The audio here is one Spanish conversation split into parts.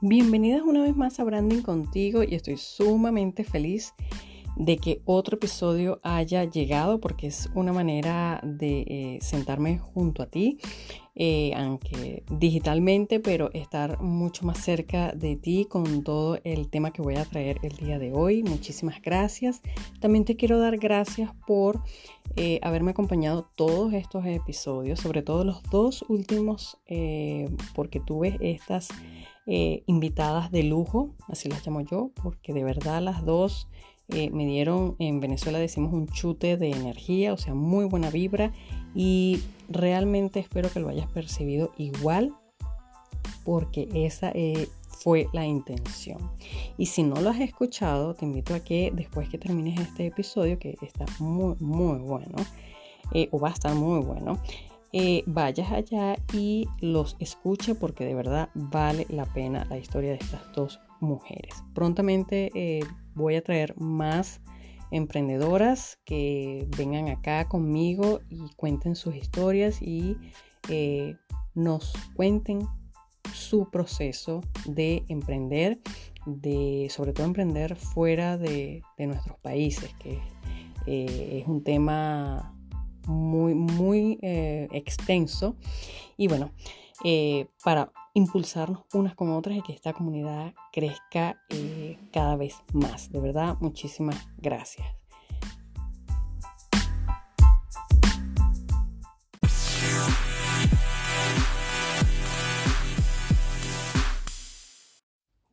Bienvenidas una vez más a Branding contigo y estoy sumamente feliz de que otro episodio haya llegado porque es una manera de eh, sentarme junto a ti, eh, aunque digitalmente, pero estar mucho más cerca de ti con todo el tema que voy a traer el día de hoy. Muchísimas gracias. También te quiero dar gracias por eh, haberme acompañado todos estos episodios, sobre todo los dos últimos, porque tuve estas eh, invitadas de lujo, así las llamo yo, porque de verdad las dos eh, me dieron, en Venezuela decimos un chute de energía, o sea, muy buena vibra y realmente espero que lo hayas percibido igual porque esa eh, fue la intención. Y si no lo has escuchado, te invito a que después que termines este episodio, que está muy, muy bueno, o va a estar muy bueno, eh, vayas allá y los escuche porque de verdad vale la pena la historia de estas dos mujeres. Prontamente eh, voy a traer más emprendedoras que vengan acá conmigo y cuenten sus historias y eh, nos cuenten su proceso de emprender, de sobre todo emprender fuera de, de nuestros países, que es un tema muy, muy eh, extenso. Y bueno, eh, para impulsarnos unas con otras y que esta comunidad crezca eh, cada vez más. De verdad, muchísimas gracias.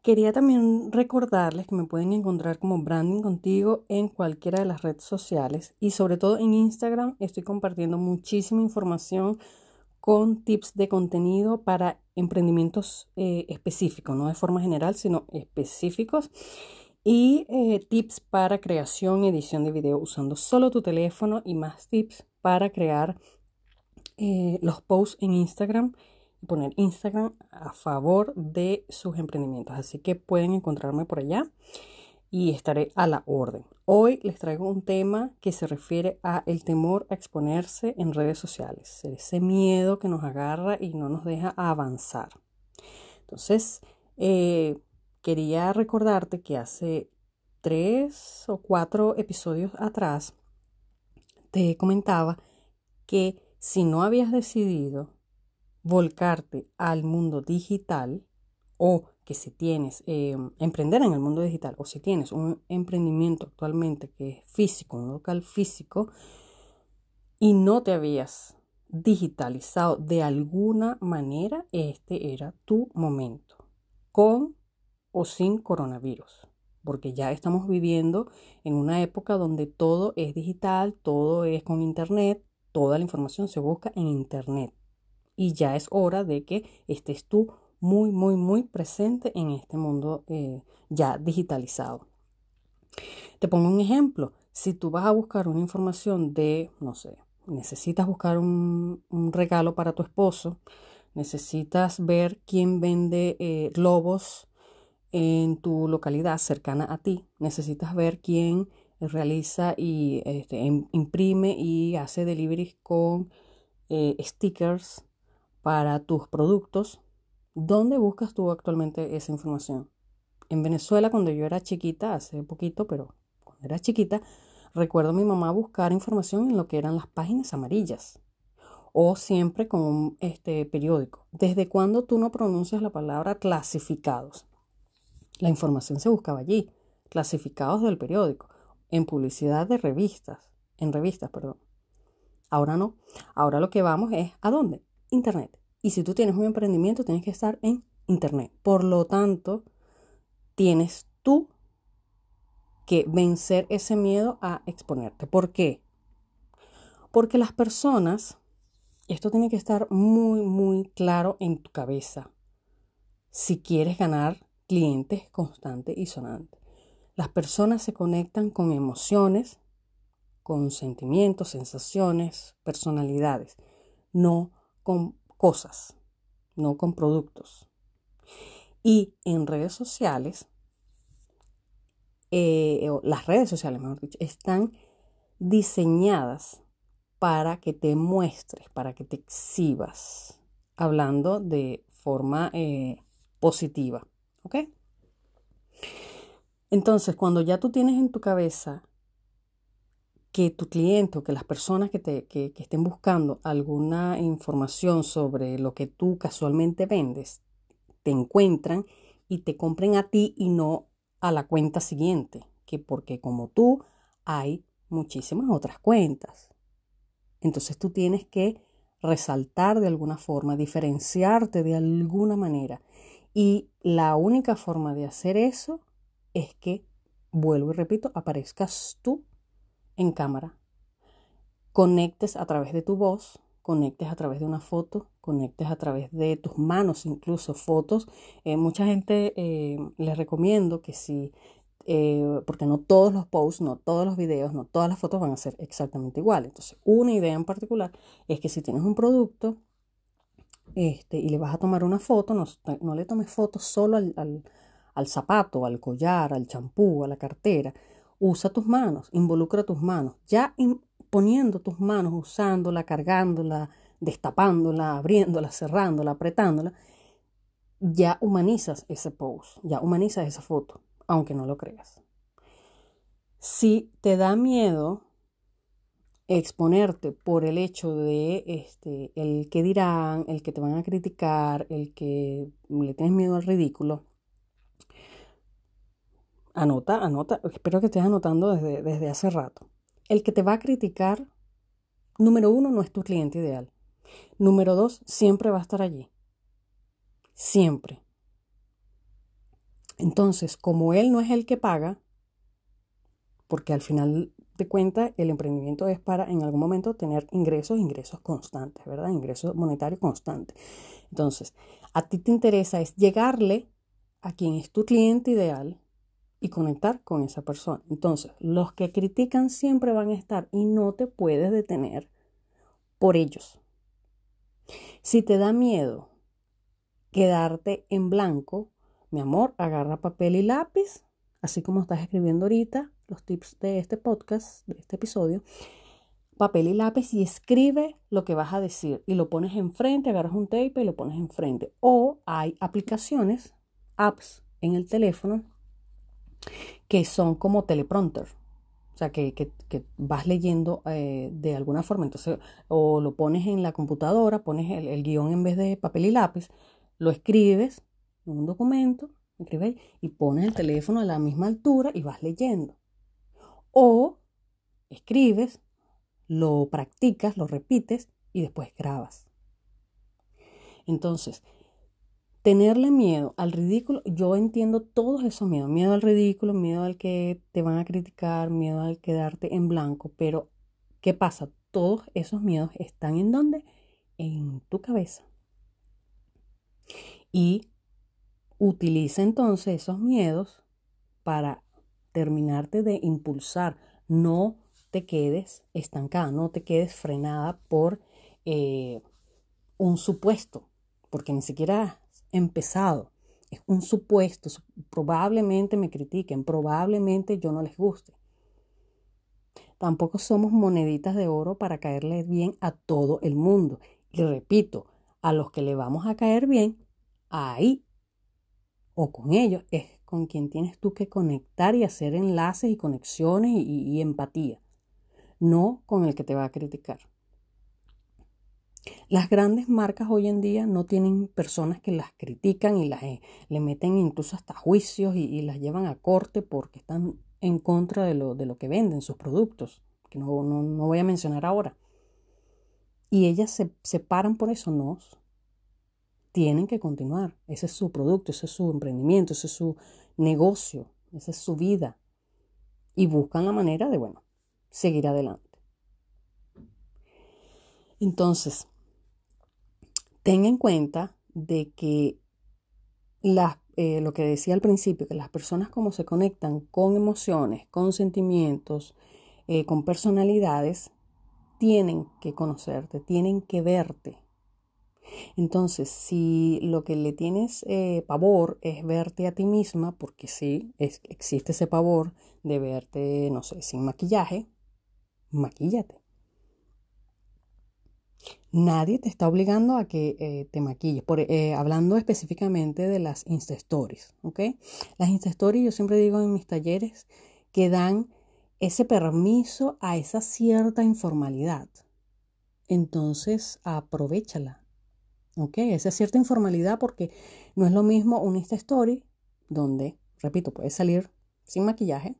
Quería también recordarles que me pueden encontrar como Branding Contigo en cualquiera de las redes sociales y sobre todo en Instagram estoy compartiendo muchísima información con tips de contenido para emprendimientos eh, específicos, no de forma general, sino específicos y eh, tips para creación y edición de video usando solo tu teléfono y más tips para crear eh, los posts en Instagram poner Instagram a favor de sus emprendimientos. Así que pueden encontrarme por allá y estaré a la orden. Hoy les traigo un tema que se refiere a el temor a exponerse en redes sociales, ese miedo que nos agarra y no nos deja avanzar. Entonces, eh, quería recordarte que hace tres o cuatro episodios atrás te comentaba que si no habías decidido volcarte al mundo digital o que si tienes, em, emprender en el mundo digital o si tienes un emprendimiento actualmente que es físico, un local físico y no te habías digitalizado de alguna manera, este era tu momento, con o sin coronavirus, porque ya estamos viviendo en una época donde todo es digital, todo es con internet, toda la información se busca en internet y ya es hora de que estés tú muy, muy, muy presente en este mundo eh, ya digitalizado. Te pongo un ejemplo. Si tú vas a buscar una información de, no sé, necesitas buscar un, regalo para tu esposo, necesitas ver quién vende eh, globos en tu localidad cercana a ti, necesitas ver quién realiza y este, imprime y hace deliveries con eh, stickers para tus productos, ¿dónde buscas tú actualmente esa información? En Venezuela, cuando yo era chiquita, hace poquito, pero cuando era chiquita, recuerdo a mi mamá buscar información en lo que eran las páginas amarillas o siempre con este, periódico. ¿Desde cuándo tú no pronuncias la palabra clasificados? La información se buscaba allí, clasificados del periódico, en publicidad de revistas, en revistas, perdón. Ahora no, ahora lo que vamos es ¿a dónde? Internet. Y si tú tienes un emprendimiento, tienes que estar en Internet. Por lo tanto, tienes tú que vencer ese miedo a exponerte. ¿Por qué? Porque las personas, esto tiene que estar muy, muy claro en tu cabeza. Si quieres ganar clientes constantes y sonantes. Las personas se conectan con emociones, con sentimientos, sensaciones, personalidades, no con cosas, no con productos. Y en redes sociales, eh, las redes sociales, mejor dicho, están diseñadas para que te muestres, para que te exhibas, hablando de forma eh, positiva, ¿Ok? Entonces, cuando ya tú tienes en tu cabeza que tu cliente o que las personas que, te, que, estén buscando alguna información sobre lo que tú casualmente vendes, te encuentran y te compren a ti y no a la cuenta siguiente, que porque como tú hay muchísimas otras cuentas. Entonces tú tienes que resaltar de alguna forma, diferenciarte de alguna manera. Y la única forma de hacer eso es que, vuelvo y repito, aparezcas tú en cámara. Conectes a través de tu voz, conectes a través de una foto, conectes a través de tus manos, incluso fotos. Eh, mucha gente eh, les recomiendo que si, eh, porque no todos los posts, no todos los videos, no todas las fotos van a ser exactamente iguales. Entonces, una idea en particular es que si tienes un producto este, y le vas a tomar una foto, no, no le tomes fotos solo al, al, al zapato, al collar, al champú, a la cartera Usa tus manos, involucra tus manos. Ya poniendo tus manos, usándola, cargándola, destapándola, abriéndola, cerrándola, apretándola, ya humanizas ese post, ya humanizas esa foto, aunque no lo creas. Si te da miedo exponerte por el hecho de este, el que dirán, el que te van a criticar, el que le tienes miedo al ridículo, Anota, anota, espero que estés anotando desde, desde hace rato. El que te va a criticar, número uno, no es tu cliente ideal. Número dos, siempre va a estar allí. Siempre. Entonces, como él no es el que paga, porque al final de cuentas el emprendimiento es para en algún momento tener ingresos, ingresos constantes, ¿verdad? Ingresos monetarios constantes. Entonces, a ti te interesa es llegarle a quien es tu cliente ideal, y conectar con esa persona. Entonces, los que critican siempre van a estar y no te puedes detener por ellos. Si te da miedo quedarte en blanco, mi amor, agarra papel y lápiz, así como estás escribiendo ahorita los tips de este podcast, de este episodio, papel y lápiz y escribe lo que vas a decir y lo pones enfrente, agarras un tape y lo pones enfrente. O hay aplicaciones, apps en el teléfono que son como teleprompter. O sea, que, vas leyendo eh, de alguna forma. Entonces, o lo pones en la computadora, pones el, guion en vez de papel y lápiz, lo escribes en un documento, escribes y pones el teléfono a la misma altura y vas leyendo. O escribes, lo practicas, lo repites y después grabas. Entonces, tenerle miedo al ridículo, yo entiendo todos esos miedos, miedo al ridículo, miedo al que te van a criticar, miedo al quedarte en blanco, pero ¿qué pasa? Todos esos miedos están en dónde? En tu cabeza. Y utiliza entonces esos miedos para terminarte de impulsar. No te quedes estancada, no te quedes frenada por eh, un supuesto, porque ni siquiera empezado. Es un supuesto, probablemente me critiquen, probablemente yo no les guste. Tampoco somos moneditas de oro para caerle bien a todo el mundo. Y repito, a los que le vamos a caer bien, ahí o con ellos es con quien tienes tú que conectar y hacer enlaces y conexiones y empatía, no con el que te va a criticar. Las grandes marcas hoy en día no tienen personas que las critican y las eh, le meten incluso hasta juicios y, las llevan a corte porque están en contra de lo, de lo que venden, sus productos, que no, no, no voy a mencionar ahora. Y ellas se, se paran por eso, no. Tienen que continuar. Ese es su producto, ese es su emprendimiento, ese es su negocio, esa es su vida. Y buscan la manera de, bueno, seguir adelante. Entonces, ten en cuenta de que eh, lo que decía al principio, que las personas como se conectan con emociones, con sentimientos, eh, con personalidades, tienen que conocerte, tienen que verte. Entonces, si lo que le tienes eh, pavor es verte a ti misma, porque sí, existe ese pavor de verte, no sé, sin maquillaje, maquíllate. Nadie te está obligando a que eh, te maquilles. Por, eh, hablando específicamente de las Insta Stories, ¿ok? Las Insta Stories, yo siempre digo en mis talleres que dan ese permiso a esa cierta informalidad. Entonces, aprovechala, ¿ok? Esa cierta informalidad porque no es lo mismo un Insta Story donde, repito, puedes salir sin maquillaje,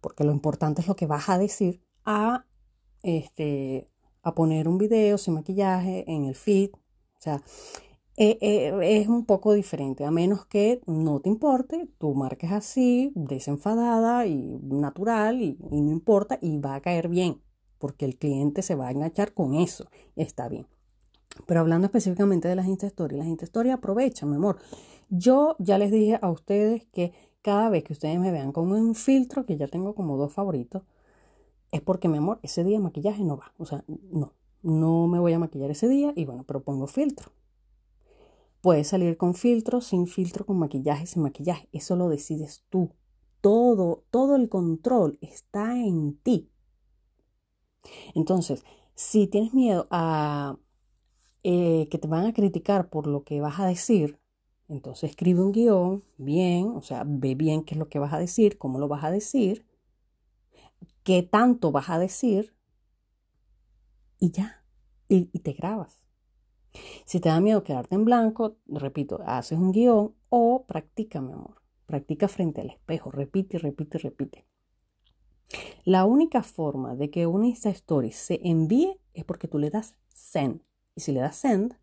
porque lo importante es lo que vas a decir, a este, a poner un video sin maquillaje en el feed. O sea, eh, eh, es un poco diferente, a menos que no te importe, tú marques así, desenfadada y natural y, no importa y va a caer bien, porque el cliente se va a enganchar con eso, está bien. Pero hablando específicamente de las Insta Stories, las Insta Stories aprovechan, mi amor. Yo ya les dije a ustedes que cada vez que ustedes me vean con un filtro, que ya tengo como dos favoritos, es porque, mi amor, ese día maquillaje no va. O sea, no, no me voy a maquillar ese día y bueno, pero pongo filtro. Puedes salir con filtro, sin filtro, con maquillaje, sin maquillaje. Eso lo decides tú. Todo, todo el control está en ti. Entonces, si tienes miedo a eh, que te van a criticar por lo que vas a decir, entonces escribe un guion bien, o sea, ve bien qué es lo que vas a decir, cómo lo vas a decir qué tanto vas a decir y ya, y, te grabas. Si te da miedo quedarte en blanco, repito, haces un guion o practica, mi amor. Practica frente al espejo, repite, repite, repite. La única forma de que una Insta Story se envíe es porque tú le das send. Y si le das send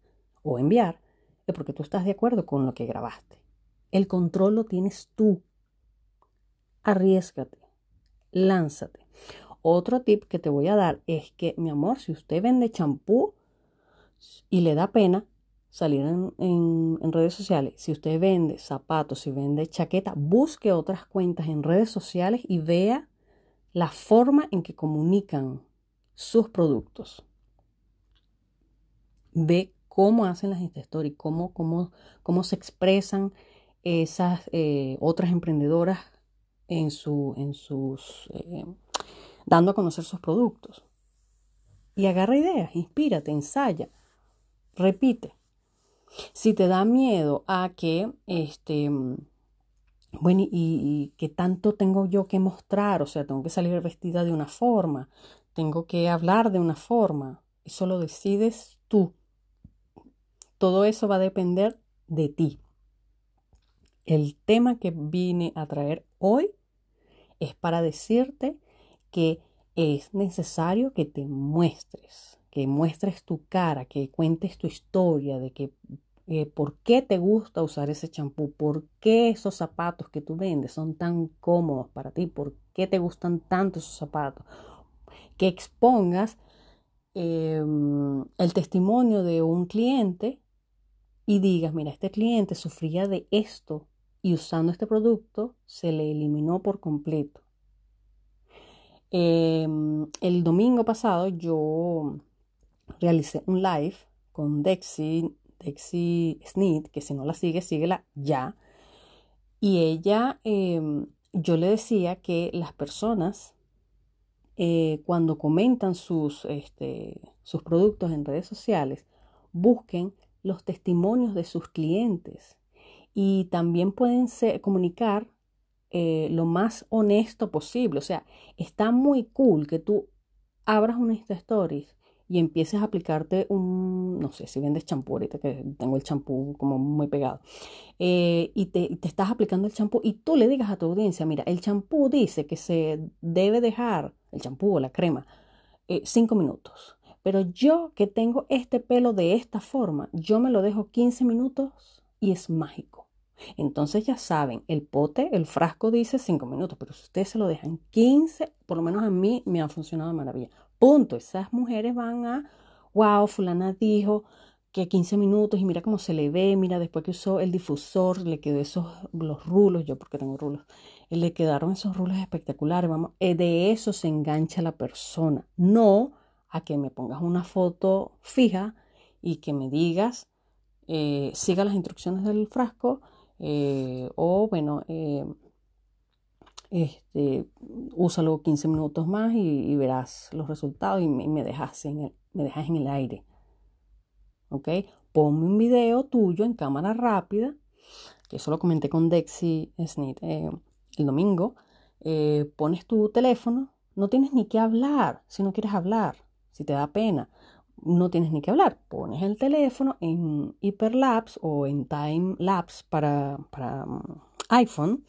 o enviar, es porque tú estás de acuerdo con lo que grabaste. El control lo tienes tú. Arriesgate lánzate. Otro tip que te voy a dar es que, mi amor, si usted vende champú y le da pena salir en, redes sociales, si usted vende zapatos, si vende chaqueta, busque otras cuentas en redes sociales y vea la forma en que comunican sus productos. Ve cómo hacen las Insta cómo, cómo, cómo se expresan esas eh, otras emprendedoras en, su, en sus, eh, dando a conocer sus productos. Y agarra ideas, inspírate, ensaya, repite. Si te da miedo a que, este, bueno, y, y que tanto tengo yo que mostrar, o sea, tengo que salir vestida de una forma, tengo que hablar de una forma, eso lo decides tú. Todo eso va a depender de ti. El tema que vine a traer hoy es para decirte que es necesario que te muestres, que muestres tu cara, que cuentes tu historia de que eh, por qué te gusta usar ese champú, por qué esos zapatos que tú vendes son tan cómodos para ti, por qué te gustan tanto esos zapatos, que expongas em, el testimonio de un cliente y digas, mira, este cliente sufría de esto y usando este producto se le eliminó por completo. Em, el domingo pasado yo realicé un live con Dexy, Dexy Snit, que si no la sigue, síguela ya. Y ella, em, yo le decía que las personas eh, cuando comentan sus, este, sus productos en redes sociales, busquen los testimonios de sus clientes y también pueden comunicar eh, lo más honesto posible. O sea, está muy cool que tú abras una Insta Stories y empieces a aplicarte un, no sé, si vendes champú, ahorita que tengo el champú como muy pegado, eh, y, te, te, estás aplicando el champú y tú le digas a tu audiencia, mira, el champú dice que se debe dejar, el champú o la crema, eh, cinco minutos. Pero yo que tengo este pelo de esta forma, yo me lo dejo 15 minutos y es mágico. Entonces ya saben, el pote, el frasco dice 5 minutos, pero si ustedes se lo dejan 15, por lo menos a mí me ha funcionado de maravilla. Punto. Esas mujeres van a, wow, fulana dijo que 15 minutos y mira cómo se le ve, mira después que usó el difusor, le quedó esos, los rulos, yo porque tengo rulos, le quedaron esos rulos espectaculares, vamos, eh, de eso se engancha la persona, no a que me pongas una foto fija y que me digas, eh, siga las instrucciones del frasco, eh, o bueno, eh, este, úsalo 15 minutos más y, verás los resultados y me, dejas en el, me dejas en el aire. ¿ok? Ponme un video tuyo en cámara rápida, que eso lo comenté con Dexy Snit eh, el domingo. Pones tu teléfono, no tienes ni que hablar si no quieres hablar, si te da pena no tienes ni que hablar. Pones el teléfono en Hyperlapse o en Time Lapse para, para mm, iPhone,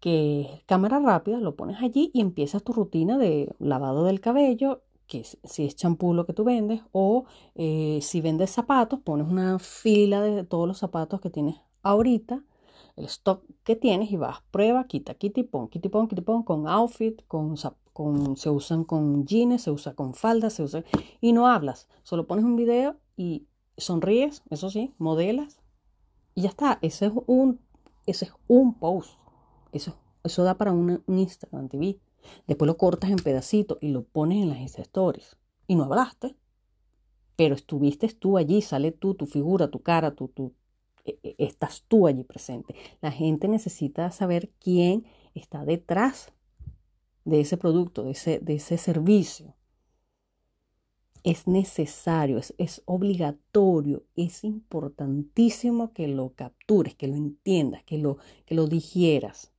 que es cámara rápida, lo pones allí y empiezas tu rutina de lavado del cabello, que si es champú lo que tú vendes, o eh, si vendes zapatos, pones una fila de todos los zapatos que tienes ahorita el stock que tienes y vas, prueba, quita, quita y pon, quita y pon, quita y pon, con outfit, con, se usan con jeans, se usa con faldas, se usa, y no hablas, solo pones un video y sonríes, eso sí, modelas, y ya está, ese es un, ese es un post, eso, eso da para un, Instagram TV, después lo cortas en pedacitos y lo pones en las Insta Stories, y no hablaste, pero estuviste tú allí, sale tú, tu figura, tu cara, tu, tu, e, e, estás tú allí presente. La gente necesita saber quién está detrás de ese producto, de ese, de ese servicio. Es necesario, es, es, obligatorio, es importantísimo que lo captures, que lo entiendas, que lo, que lo digieras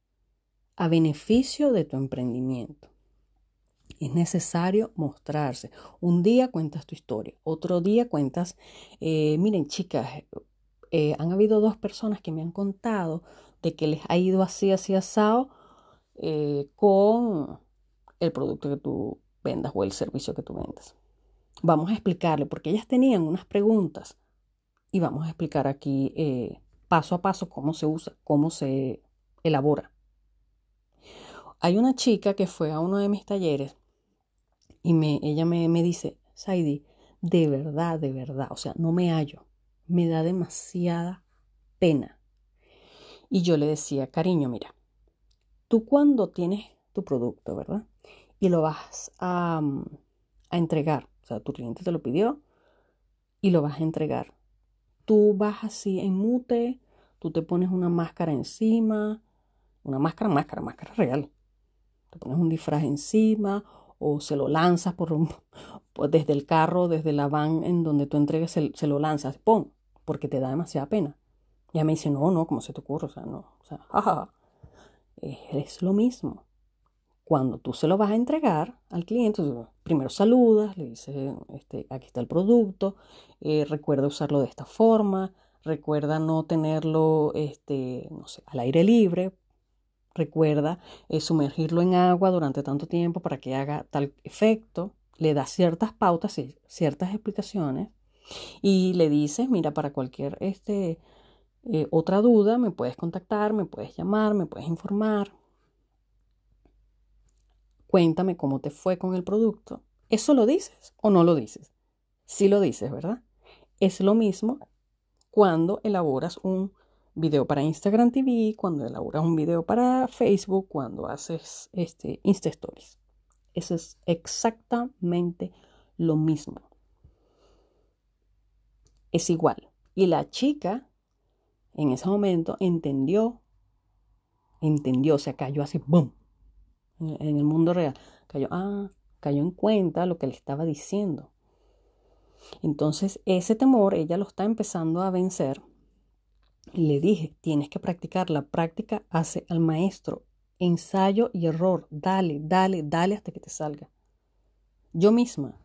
a beneficio de tu emprendimiento. Es necesario mostrarse. Un día cuentas tu historia, otro día cuentas, eh, miren chicas, eh, han habido dos personas que me han contado de que les ha ido así, así asado eh, con el producto que tú vendas o el servicio que tú vendas. Vamos a explicarle, porque ellas tenían unas preguntas y vamos a explicar aquí eh, paso a paso cómo se usa, cómo se elabora. Hay una chica que fue a uno de mis talleres y me, ella me, me dice, Saidi, de verdad, de verdad, o sea, no me hallo me da demasiada pena. Y yo le decía, cariño, mira, tú cuando tienes tu producto, ¿verdad? Y lo vas a, mm, a entregar, o sea, tu cliente te lo pidió y lo vas a entregar. Tú vas así en mute, tú te pones una máscara encima, una máscara, máscara, máscara real. Te pones un disfraz encima o se lo lanzas por un, pues desde el carro, desde la van en donde tú entregues, se, lo lanzas, ¡pum! Porque te da demasiada pena. Ya me dice, no, no, ¿cómo se te ocurre? O sea, no, o sea, jaja. Es, lo mismo. Cuando tú se lo vas a entregar al cliente, primero saludas, le dices, este, aquí está el producto, eh, recuerda usarlo de esta forma, recuerda no tenerlo, este, no sé, al aire libre, recuerda eh, sumergirlo en agua durante tanto tiempo para que haga tal efecto, le da ciertas pautas y ciertas explicaciones y le dices, mira, para cualquier este, eh, otra duda me puedes contactar, me puedes llamar, me puedes informar. Cuéntame cómo te fue con el producto. ¿Eso lo dices o no lo dices? Sí lo dices, ¿verdad? Es lo mismo cuando elaboras un video para Instagram TV, cuando elaboras un video para Facebook, cuando haces este, Insta Stories. Eso es exactamente lo mismo. Es igual. Y la chica en ese momento entendió, entendió, o sea, cayó así, ¡boom! En el mundo real. Cayó, ah, cayó en cuenta lo que le estaba diciendo. Entonces, ese temor ella lo está empezando a vencer. Le dije, tienes que practicar. La práctica hace al maestro ensayo y error. Dale, dale, dale hasta que te salga. Yo misma,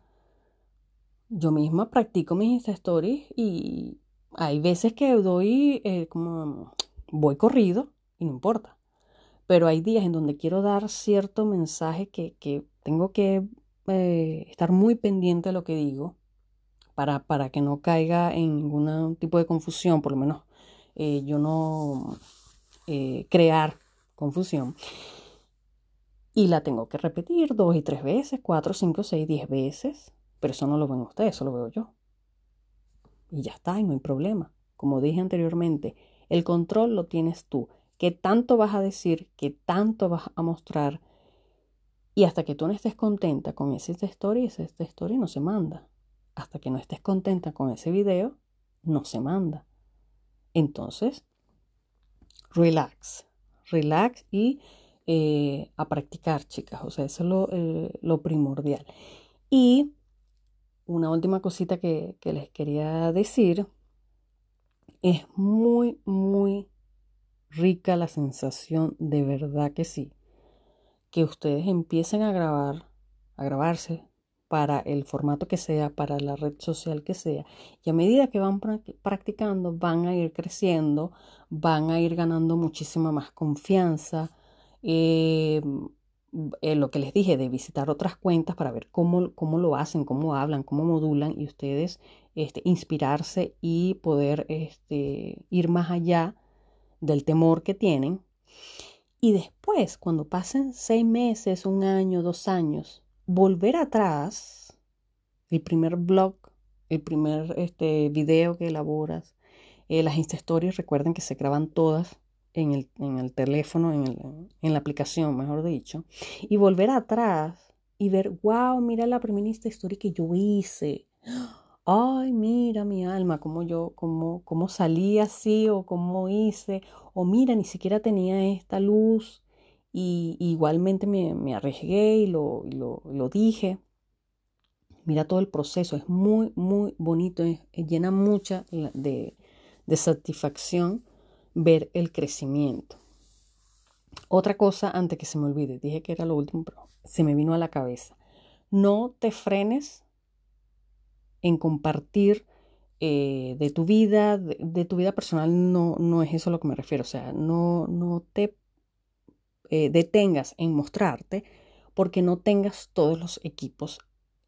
yo misma practico mis Insta Stories y hay veces que doy eh, como voy corrido y no importa. Pero hay días en donde quiero dar cierto mensaje que, tengo que eh, estar muy pendiente de lo que digo para, para que no caiga en ningún tipo de confusión, por lo menos eh, yo no crear confusión. Y la tengo que repetir dos y tres veces, cuatro, cinco, seis, diez veces. Pero eso no lo ven ustedes, eso lo veo yo. Y ya está, y no hay problema. Como dije anteriormente, el control lo tienes tú. ¿Qué tanto vas a decir? ¿Qué tanto vas a mostrar? Y hasta que tú no estés contenta con ese story, ese story no se manda. Hasta que no estés contenta con ese video, no se manda. Entonces, relax relax y eh, a practicar, chicas. O sea, eso es lo, eh, lo primordial. Y una última cosita que, les quería decir. Es muy, muy rica la sensación, de verdad que sí, que ustedes empiecen a grabar, a grabarse para el formato que sea, para la red social que sea. Y a medida que van practicando, van a ir creciendo, van a ir ganando muchísima más confianza. Eh, eh, lo que les dije de visitar otras cuentas para ver cómo, cómo lo hacen, cómo hablan, cómo modulan y ustedes este, inspirarse y poder este, ir más allá del temor que tienen. Y después, cuando pasen seis meses, un año, dos años, volver atrás, el primer blog, el primer este, video que elaboras, eh, las Insta Stories, recuerden que se graban todas en el, en el teléfono, en, el, en, la aplicación, mejor dicho, y volver atrás y ver, wow, mira la primera Story que yo hice. Ay, mira mi alma, cómo yo, cómo, cómo salí así o cómo hice, o mira, ni siquiera tenía esta luz y, igualmente me, me, arriesgué y lo, lo, lo, dije. Mira todo el proceso, es muy, muy bonito, llena mucha de, de satisfacción ver el crecimiento. Otra cosa, antes que se me olvide, dije que era lo último, pero se me vino a la cabeza. No te frenes en compartir eh, de tu vida, de, tu vida personal, no, no es eso a lo que me refiero. O sea, no, no te eh, detengas en mostrarte porque no tengas todos los equipos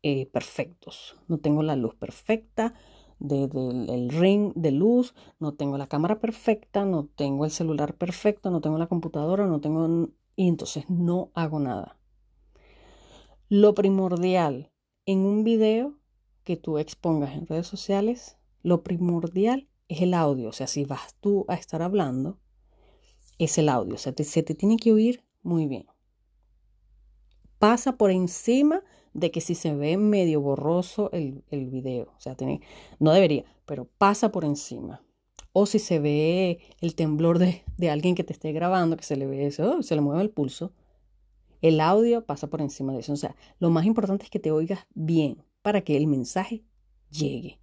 eh, perfectos. No tengo la luz perfecta, del ring de luz, no tengo la cámara perfecta, no tengo el celular perfecto, no tengo la computadora, no tengo... Y entonces no hago nada. Lo primordial en un video que tú expongas en redes sociales, lo primordial es el audio. O sea, si vas tú a estar hablando, es el audio. O sea, se te tiene que oír muy bien. Pasa por encima de que si se ve medio borroso el, el video, o sea, tiene, no debería, pero pasa por encima. O si se ve el temblor de, de alguien que te esté grabando, que se le ve eso, se le mueve el pulso, el audio pasa por encima de eso. O sea, lo más importante es que te oigas bien para que el mensaje llegue.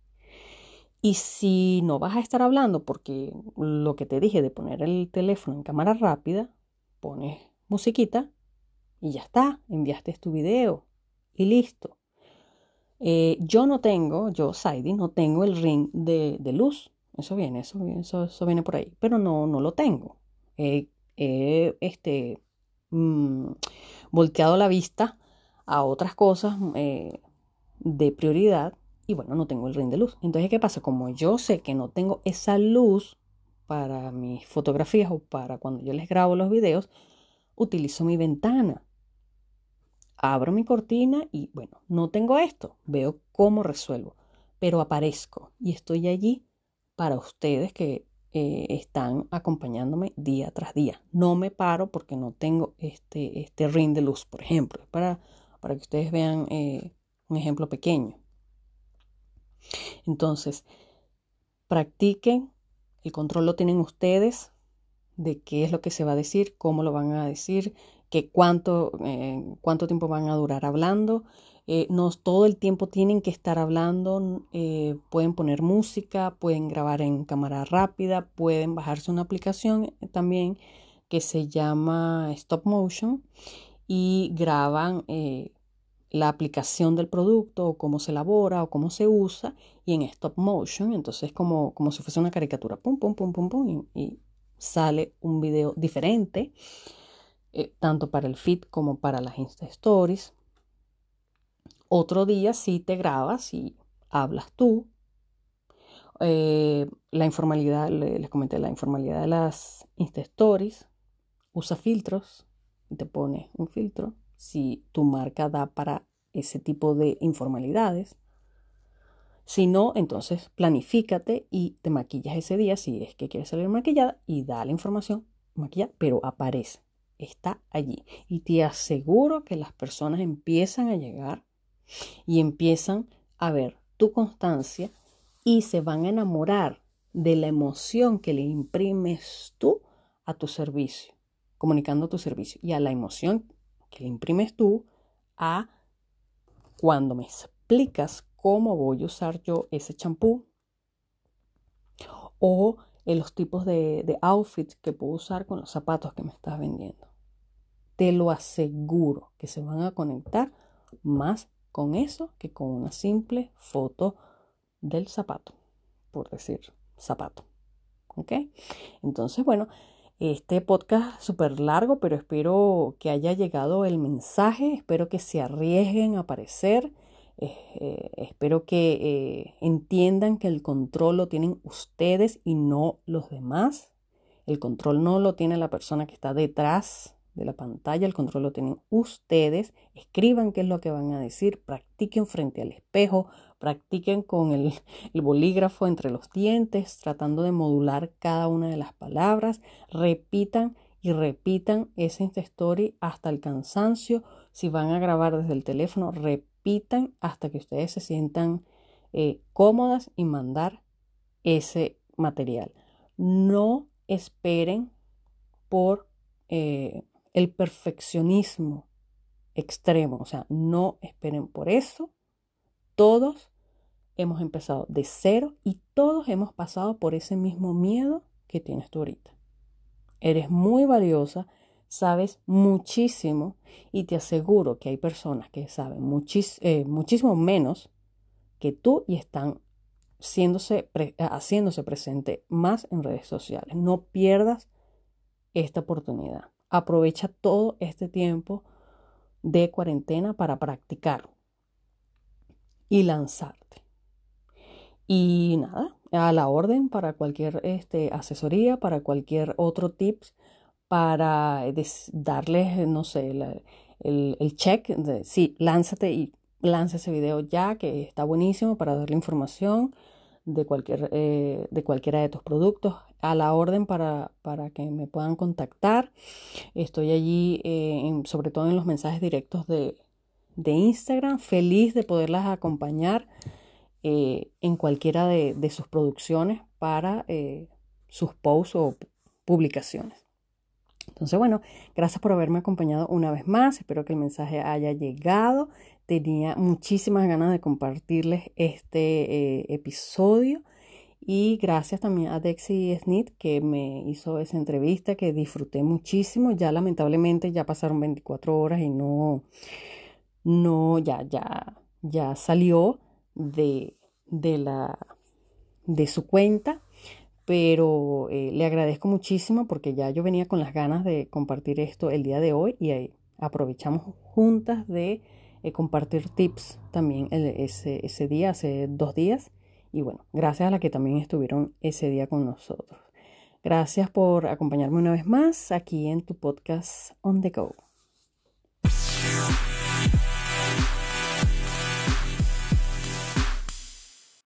Y si no vas a estar hablando, porque lo que te dije de poner el teléfono en cámara rápida, pones musiquita y ya está, enviaste tu video y listo. Eh, yo no tengo, yo, Saidi, no tengo el ring de, luz. Eso viene, eso, eso, viene por ahí. Pero no, no lo tengo. He este, mm, volteado la vista a otras cosas eh, de prioridad y bueno, no tengo el ring de luz. Entonces, ¿qué pasa? Como yo sé que no tengo esa luz para mis fotografías o para cuando yo les grabo los videos, utilizo mi ventana abro mi cortina y bueno, no tengo esto, veo cómo resuelvo, pero aparezco y estoy allí para ustedes que eh, están acompañándome día tras día. No me paro porque no tengo este, este ring de luz, por ejemplo, para, para que ustedes vean eh, un ejemplo pequeño. Entonces, practiquen, el control lo tienen ustedes de qué es lo que se va a decir, cómo lo van a decir, que cuánto, eh, cuánto tiempo van a durar hablando. Eh, no todo el tiempo tienen que estar hablando, eh, pueden poner música, pueden grabar en cámara rápida, pueden bajarse una aplicación también que se llama Stop Motion y graban la aplicación del producto o cómo se elabora o cómo se usa y en Stop Motion, entonces como, como si fuese una caricatura, pum, pum, pum, pum, pum, y, y sale un video diferente eh, tanto para el feed como para las Insta Stories. Otro día sí te grabas y hablas tú. Eh, la informalidad, les comenté la informalidad de las Insta Stories. Usa filtros y te pone un filtro si tu marca da para ese tipo de informalidades. Si no, entonces planifícate y te maquillas ese día si es que quieres salir maquillada y da la información maquillada, pero aparece está allí. Y te aseguro que las personas empiezan a llegar y empiezan a ver tu constancia y se van a enamorar de la emoción que le imprimes tú a tu servicio, comunicando tu servicio y a la emoción que le imprimes tú a cuando me explicas cómo voy a usar yo ese champú o en los tipos de, de outfits que puedo usar con los zapatos que me estás vendiendo. Te lo aseguro que se van a conectar más con eso que con una simple foto del zapato, por decir zapato. ¿Ok? Entonces, bueno, este podcast súper largo, pero espero que haya llegado el mensaje, espero que se arriesguen a aparecer, eh, espero que eh, entiendan que el control lo tienen ustedes y no los demás. El control no lo tiene la persona que está detrás de la pantalla, el control lo tienen ustedes. Escriban qué es lo que van a decir, practiquen frente al espejo, practiquen con el, bolígrafo entre los dientes, tratando de modular cada una de las palabras, repitan y repitan ese Story hasta el cansancio. Si van a grabar desde el teléfono, repitan hasta que ustedes se sientan eh, cómodas y mandar ese material. No esperen por eh, el perfeccionismo extremo, o sea, no esperen por eso. Todos hemos empezado de cero y todos hemos pasado por ese mismo miedo que tienes tú ahorita. Eres muy valiosa, sabes muchísimo y te aseguro que hay personas que saben eh, muchísimo menos que tú y están haciéndose presente más en redes sociales. No pierdas esta oportunidad. Aprovecha todo este tiempo de cuarentena para practicar y lanzarte. Y nada, a la orden para cualquier este, asesoría, para cualquier otro tips, para darles, no sé, el, check de sí, lánzate y lanza ese video ya, que está buenísimo para darle información de, cualquier, eh, de cualquiera de tus productos a la orden para, para que me puedan contactar. Estoy allí, eh, sobre todo en los mensajes directos de, de, Instagram, feliz de poderlas acompañar eh, en cualquiera de, de, sus producciones para sus posts o publicaciones. Entonces, bueno, gracias por haberme acompañado una vez más. Espero que el mensaje haya llegado. Tenía muchísimas ganas de compartirles este eh, episodio. Y gracias también a Dexy Snit que me hizo esa entrevista que disfruté muchísimo. Ya lamentablemente ya pasaron 24 horas y no, no, ya, ya, ya salió de, de la, de su cuenta. Pero eh, le agradezco muchísimo porque ya yo venía con las ganas de compartir esto el día de hoy y ahí aprovechamos juntas de eh, compartir tips también ese, ese día, hace dos días. Y bueno, gracias a la que también estuvieron ese día con nosotros. Gracias por acompañarme una vez más aquí en tu podcast On the Go.